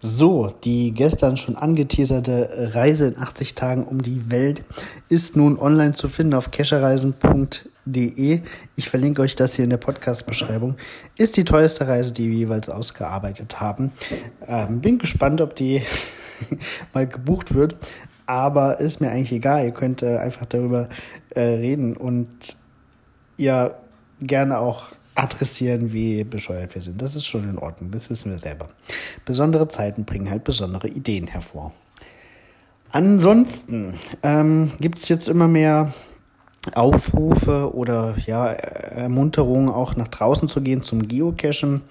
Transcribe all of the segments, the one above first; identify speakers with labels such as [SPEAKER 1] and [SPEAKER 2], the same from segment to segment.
[SPEAKER 1] So, die gestern schon angeteaserte Reise in 80 Tagen um die Welt ist nun online zu finden auf kescherreisen.de. Ich verlinke euch das hier in der Podcast-Beschreibung. Ist die teuerste Reise, die wir jeweils ausgearbeitet haben. Ähm, bin gespannt, ob die mal gebucht wird. Aber ist mir eigentlich egal. Ihr könnt äh, einfach darüber äh, reden und ja gerne auch adressieren, wie bescheuert wir sind. Das ist schon in Ordnung, das wissen wir selber. Besondere Zeiten bringen halt besondere Ideen hervor. Ansonsten ähm, gibt es jetzt immer mehr Aufrufe oder ja, Ermunterungen, auch nach draußen zu gehen zum Geocachen.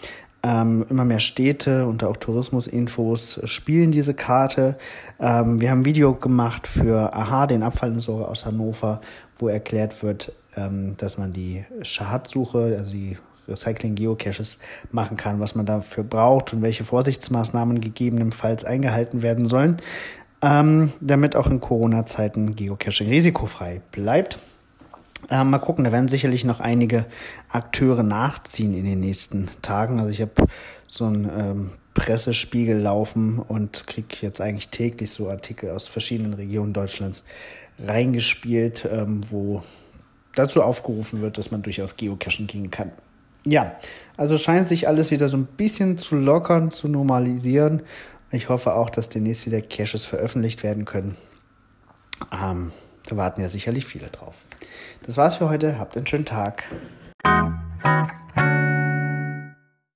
[SPEAKER 1] Ähm, immer mehr Städte und auch Tourismusinfos spielen diese Karte. Ähm, wir haben ein Video gemacht für Aha, den Abfallentsorger aus Hannover, wo erklärt wird, ähm, dass man die Schadsuche, also die Recycling-Geocaches machen kann, was man dafür braucht und welche Vorsichtsmaßnahmen gegebenenfalls eingehalten werden sollen, ähm, damit auch in Corona-Zeiten Geocaching risikofrei bleibt. Ähm, mal gucken, da werden sicherlich noch einige Akteure nachziehen in den nächsten Tagen. Also ich habe so einen ähm, Pressespiegel laufen und kriege jetzt eigentlich täglich so Artikel aus verschiedenen Regionen Deutschlands reingespielt, ähm, wo dazu aufgerufen wird, dass man durchaus Geocachen gehen kann. Ja, also scheint sich alles wieder so ein bisschen zu lockern, zu normalisieren. Ich hoffe auch, dass demnächst wieder Caches veröffentlicht werden können. Ähm, da warten ja sicherlich viele drauf. Das war's für heute. Habt einen schönen Tag.